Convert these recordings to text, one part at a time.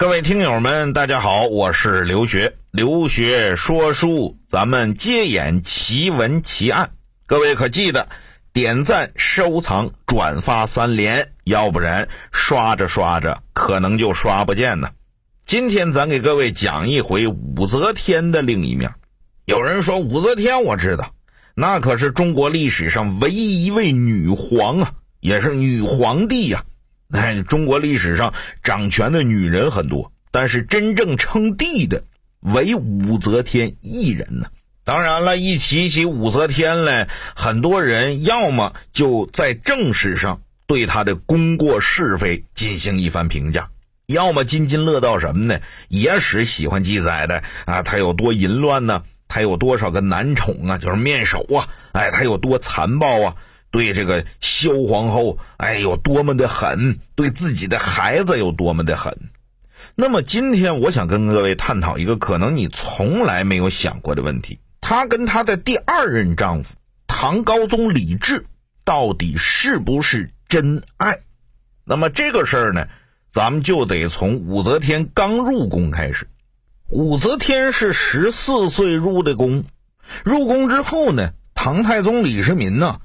各位听友们，大家好，我是刘学，刘学说书，咱们接演奇闻奇案。各位可记得点赞、收藏、转发三连，要不然刷着刷着可能就刷不见呢。今天咱给各位讲一回武则天的另一面。有人说武则天，我知道，那可是中国历史上唯一一位女皇啊，也是女皇帝呀。哎，中国历史上掌权的女人很多，但是真正称帝的唯武则天一人呢。当然了，一提起武则天来，很多人要么就在正史上对她的功过是非进行一番评价，要么津津乐道什么呢？野史喜欢记载的啊，她有多淫乱呢？她有多少个男宠啊？就是面首啊？哎，她有多残暴啊？对这个萧皇后，哎，有多么的狠；对自己的孩子有多么的狠。那么今天我想跟各位探讨一个可能你从来没有想过的问题：她跟她的第二任丈夫唐高宗李治到底是不是真爱？那么这个事儿呢，咱们就得从武则天刚入宫开始。武则天是十四岁入的宫，入宫之后呢，唐太宗李世民呢。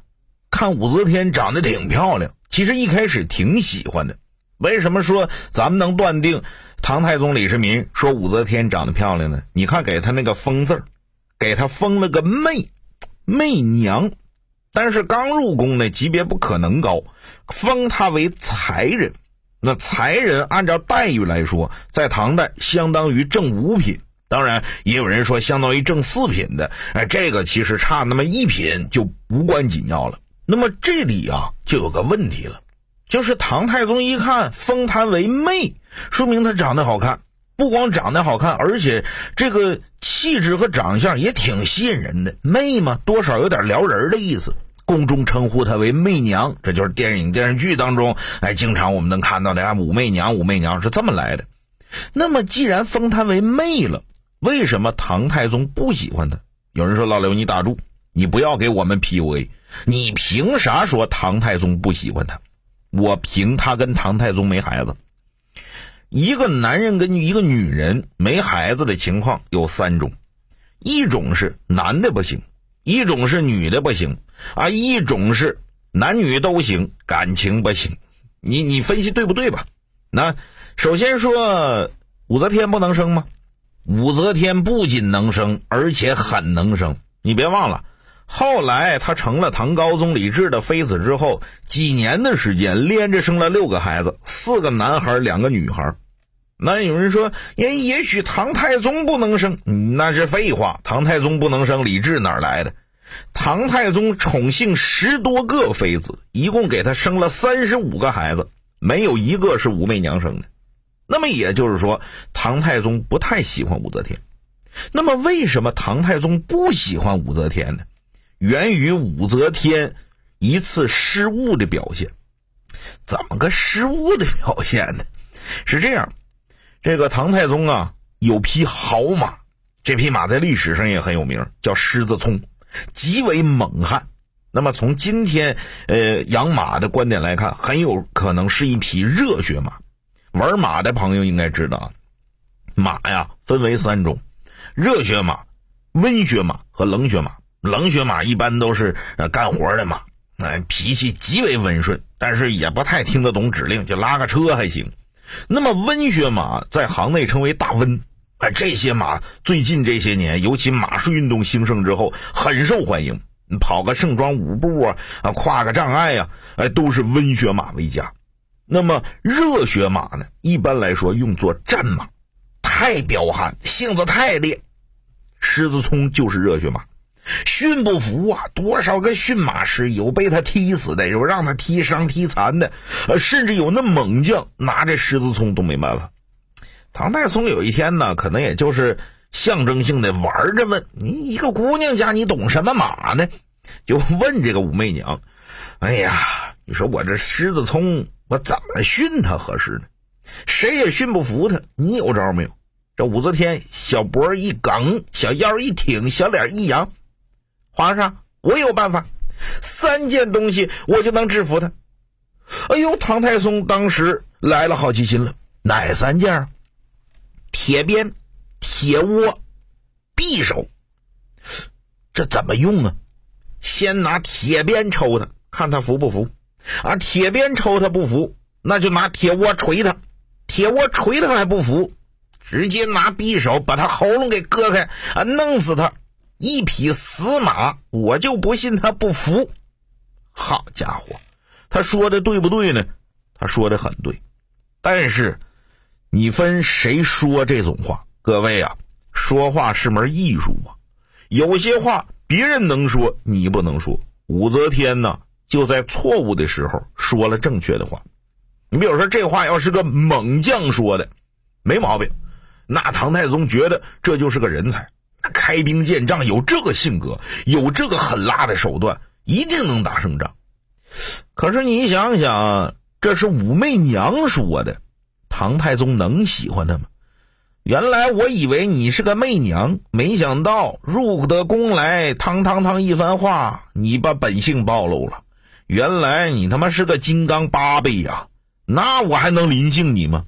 看武则天长得挺漂亮，其实一开始挺喜欢的。为什么说咱们能断定唐太宗李世民说武则天长得漂亮呢？你看给他那个封字给他封了个媚，媚娘。但是刚入宫呢，级别不可能高，封她为才人。那才人按照待遇来说，在唐代相当于正五品，当然也有人说相当于正四品的。哎，这个其实差那么一品就无关紧要了。那么这里啊，就有个问题了，就是唐太宗一看封她为媚，说明她长得好看，不光长得好看，而且这个气质和长相也挺吸引人的。媚嘛，多少有点撩人的意思。宫中称呼她为媚娘，这就是电影电视剧当中哎，经常我们能看到的啊，武媚娘，武媚娘是这么来的。那么既然封她为媚了，为什么唐太宗不喜欢她？有人说老刘，你打住，你不要给我们 PUA。你凭啥说唐太宗不喜欢他？我凭他跟唐太宗没孩子。一个男人跟一个女人没孩子的情况有三种：一种是男的不行，一种是女的不行，啊，一种是男女都行，感情不行。你你分析对不对吧？那首先说武则天不能生吗？武则天不仅能生，而且很能生。你别忘了。后来他成了唐高宗李治的妃子之后，几年的时间连着生了六个孩子，四个男孩，两个女孩。那有人说，也也许唐太宗不能生，那是废话。唐太宗不能生，李治哪来的？唐太宗宠幸十多个妃子，一共给他生了三十五个孩子，没有一个是武媚娘生的。那么也就是说，唐太宗不太喜欢武则天。那么为什么唐太宗不喜欢武则天呢？源于武则天一次失误的表现，怎么个失误的表现呢？是这样，这个唐太宗啊有匹好马，这匹马在历史上也很有名，叫狮子冲，极为猛悍。那么从今天呃养马的观点来看，很有可能是一匹热血马。玩马的朋友应该知道，马呀分为三种：热血马、温血马和冷血马。冷血马一般都是呃干活的马，哎，脾气极为温顺，但是也不太听得懂指令，就拉个车还行。那么温血马在行内称为大温，哎，这些马最近这些年，尤其马术运动兴盛之后，很受欢迎。跑个盛装舞步啊，啊，跨个障碍呀，哎，都是温血马为佳。那么热血马呢，一般来说用作战马，太彪悍，性子太烈。狮子冲就是热血马。驯不服啊！多少个驯马师有被他踢死的，有让他踢伤踢残的，呃，甚至有那猛将拿着狮子冲都没办法。唐太宗有一天呢，可能也就是象征性的玩着问：“你一个姑娘家，你懂什么马呢？”就问这个武媚娘：“哎呀，你说我这狮子冲，我怎么训他合适呢？谁也训不服他，你有招没有？”这武则天小脖一梗，小腰一挺，小脸一扬。皇上，我有办法，三件东西我就能制服他。哎呦，唐太宗当时来了好奇心了，哪三件？铁鞭、铁窝、匕首。这怎么用啊？先拿铁鞭抽他，看他服不服。啊，铁鞭抽他不服，那就拿铁窝锤他。铁窝锤他还不服，直接拿匕首把他喉咙给割开，啊，弄死他。一匹死马，我就不信他不服。好家伙，他说的对不对呢？他说的很对，但是你分谁说这种话？各位啊，说话是门艺术啊，有些话别人能说，你不能说。武则天呢，就在错误的时候说了正确的话。你比如说，这话要是个猛将说的，没毛病，那唐太宗觉得这就是个人才。开兵见仗有这个性格，有这个狠辣的手段，一定能打胜仗。可是你想想，这是武媚娘说的，唐太宗能喜欢他吗？原来我以为你是个媚娘，没想到入得宫来，汤汤汤一番话，你把本性暴露了。原来你他妈是个金刚八倍呀！那我还能临幸你吗？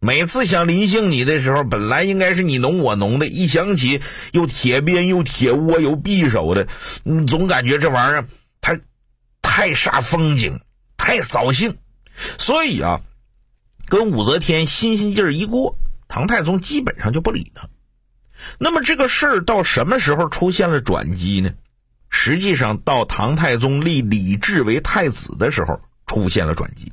每次想临幸你的时候，本来应该是你侬我侬的，一想起又铁鞭又铁窝又匕首的，总感觉这玩意儿太太煞风景，太扫兴。所以啊，跟武则天新鲜劲儿一过，唐太宗基本上就不理他。那么这个事儿到什么时候出现了转机呢？实际上到唐太宗立李治为太子的时候出现了转机，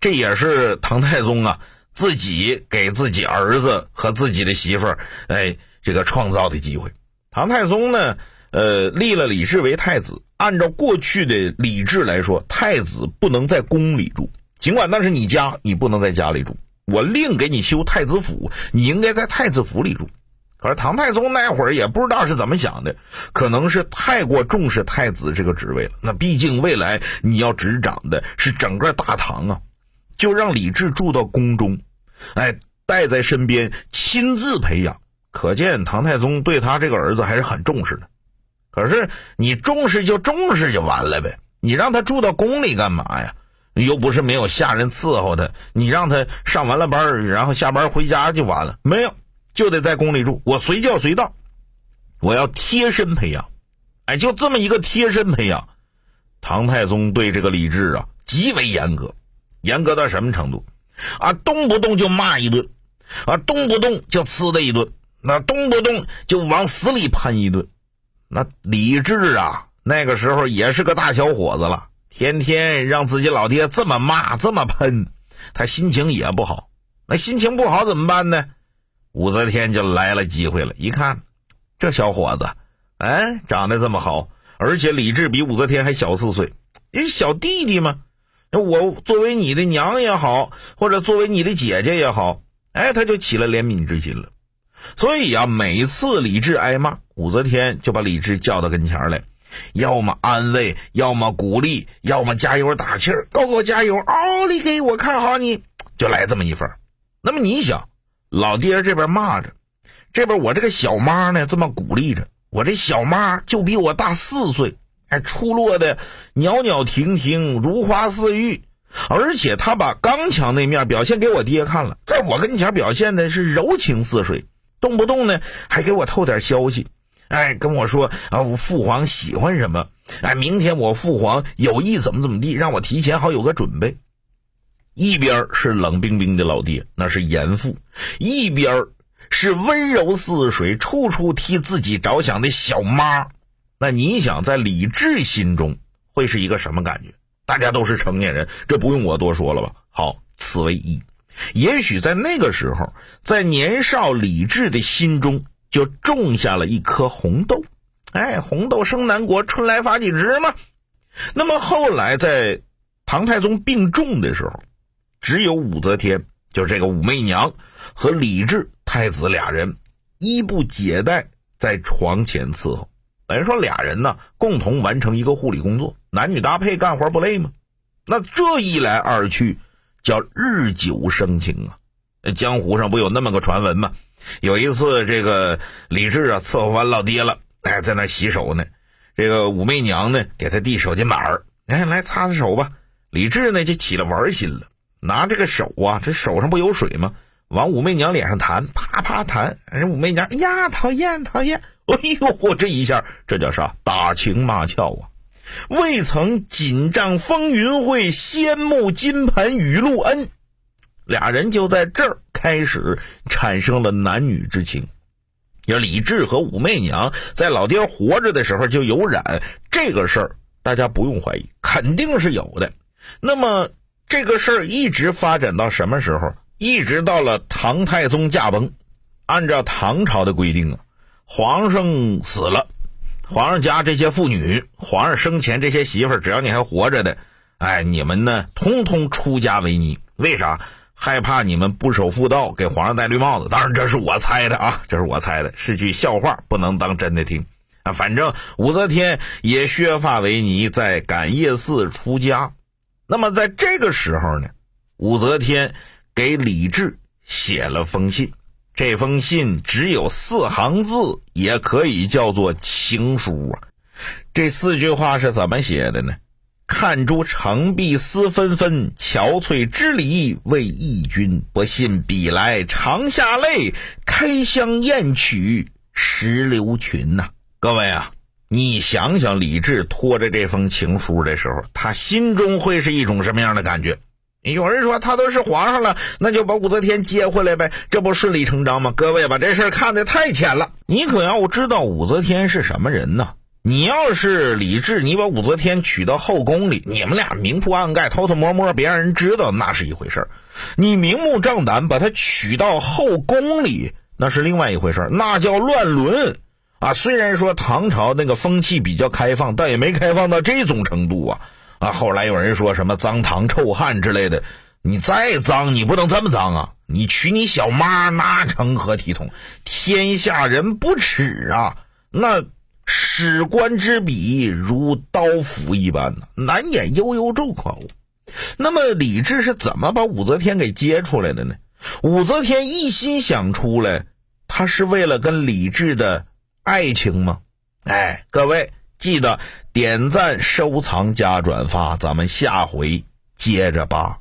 这也是唐太宗啊。自己给自己儿子和自己的媳妇儿，哎，这个创造的机会。唐太宗呢，呃，立了李治为太子。按照过去的礼制来说，太子不能在宫里住，尽管那是你家，你不能在家里住。我另给你修太子府，你应该在太子府里住。可是唐太宗那会儿也不知道是怎么想的，可能是太过重视太子这个职位了。那毕竟未来你要执掌的是整个大唐啊，就让李治住到宫中。哎，带在身边，亲自培养，可见唐太宗对他这个儿子还是很重视的。可是你重视就重视就完了呗，你让他住到宫里干嘛呀？又不是没有下人伺候他，你让他上完了班，然后下班回家就完了？没有，就得在宫里住。我随叫随到，我要贴身培养。哎，就这么一个贴身培养。唐太宗对这个李治啊极为严格，严格到什么程度？啊，动不动就骂一顿，啊，动不动就呲他一顿，那动不动就往死里喷一顿。那李治啊，那个时候也是个大小伙子了，天天让自己老爹这么骂，这么喷，他心情也不好。那心情不好怎么办呢？武则天就来了机会了，一看这小伙子，哎，长得这么好，而且李治比武则天还小四岁，是小弟弟嘛。我作为你的娘也好，或者作为你的姐姐也好，哎，他就起了怜悯之心了。所以啊，每次李治挨骂，武则天就把李治叫到跟前来，要么安慰，要么鼓励，要么加油打气儿，给我加油！奥利给，我看好你，就来这么一份。那么你想，老爹这边骂着，这边我这个小妈呢这么鼓励着，我这小妈就比我大四岁。还出落的袅袅婷婷，如花似玉，而且他把刚强那面表现给我爹看了，在我跟前表现的是柔情似水，动不动呢还给我透点消息，哎，跟我说啊，我父皇喜欢什么，哎，明天我父皇有意怎么怎么地，让我提前好有个准备。一边是冷冰冰的老爹，那是严父；一边是温柔似水，处处替自己着想的小妈。那你想，在李治心中会是一个什么感觉？大家都是成年人，这不用我多说了吧？好，此为一。也许在那个时候，在年少李治的心中就种下了一颗红豆。哎，红豆生南国，春来发几枝嘛。那么后来在唐太宗病重的时候，只有武则天，就这个武媚娘和李治太子俩人衣不解带在床前伺候。等于说俩人呢共同完成一个护理工作，男女搭配干活不累吗？那这一来二去，叫日久生情啊。江湖上不有那么个传闻吗？有一次这个李治啊伺候完老爹了，哎，在那洗手呢。这个武媚娘呢给他递手巾板儿，哎，来擦擦手吧。李治呢就起了玩心了，拿这个手啊，这手上不有水吗？往武媚娘脸上弹，啪啪弹。人武媚娘，哎呀，讨厌讨厌！哎呦，我这一下，这叫啥？打情骂俏啊！未曾锦帐风云会，先慕金盆雨露恩。俩人就在这儿开始产生了男女之情。要李治和武媚娘在老爹活着的时候就有染，这个事儿大家不用怀疑，肯定是有的。那么这个事儿一直发展到什么时候？一直到了唐太宗驾崩。按照唐朝的规定啊，皇上死了，皇上家这些妇女，皇上生前这些媳妇儿，只要你还活着的，哎，你们呢，通通出家为尼。为啥？害怕你们不守妇道，给皇上戴绿帽子。当然，这是我猜的啊，这是我猜的，是句笑话，不能当真的听啊。反正武则天也削发为尼，在感业寺出家。那么在这个时候呢，武则天给李治写了封信，这封信只有四行字，也可以叫做情书啊。这四句话是怎么写的呢？看诸城壁思纷纷，憔悴之礼为义君。不信笔来长下泪，开箱验取石榴裙呐！各位啊，你想想，李治拖着这封情书的时候，他心中会是一种什么样的感觉？有人说他都是皇上了，那就把武则天接回来呗，这不顺理成章吗？各位把这事看得太浅了，你可要知道武则天是什么人呢？你要是李治，你把武则天娶到后宫里，你们俩明铺暗盖、偷偷摸摸，别让人知道，那是一回事儿；你明目张胆把她娶到后宫里，那是另外一回事儿，那叫乱伦啊！虽然说唐朝那个风气比较开放，但也没开放到这种程度啊！啊，后来有人说什么脏唐臭汉之类的，你再脏，你不能这么脏啊！你娶你小妈，那成何体统？天下人不耻啊！那。史官之笔如刀斧一般，难掩悠悠众口。那么李治是怎么把武则天给接出来的呢？武则天一心想出来，她是为了跟李治的爱情吗？哎，各位记得点赞、收藏、加转发，咱们下回接着扒。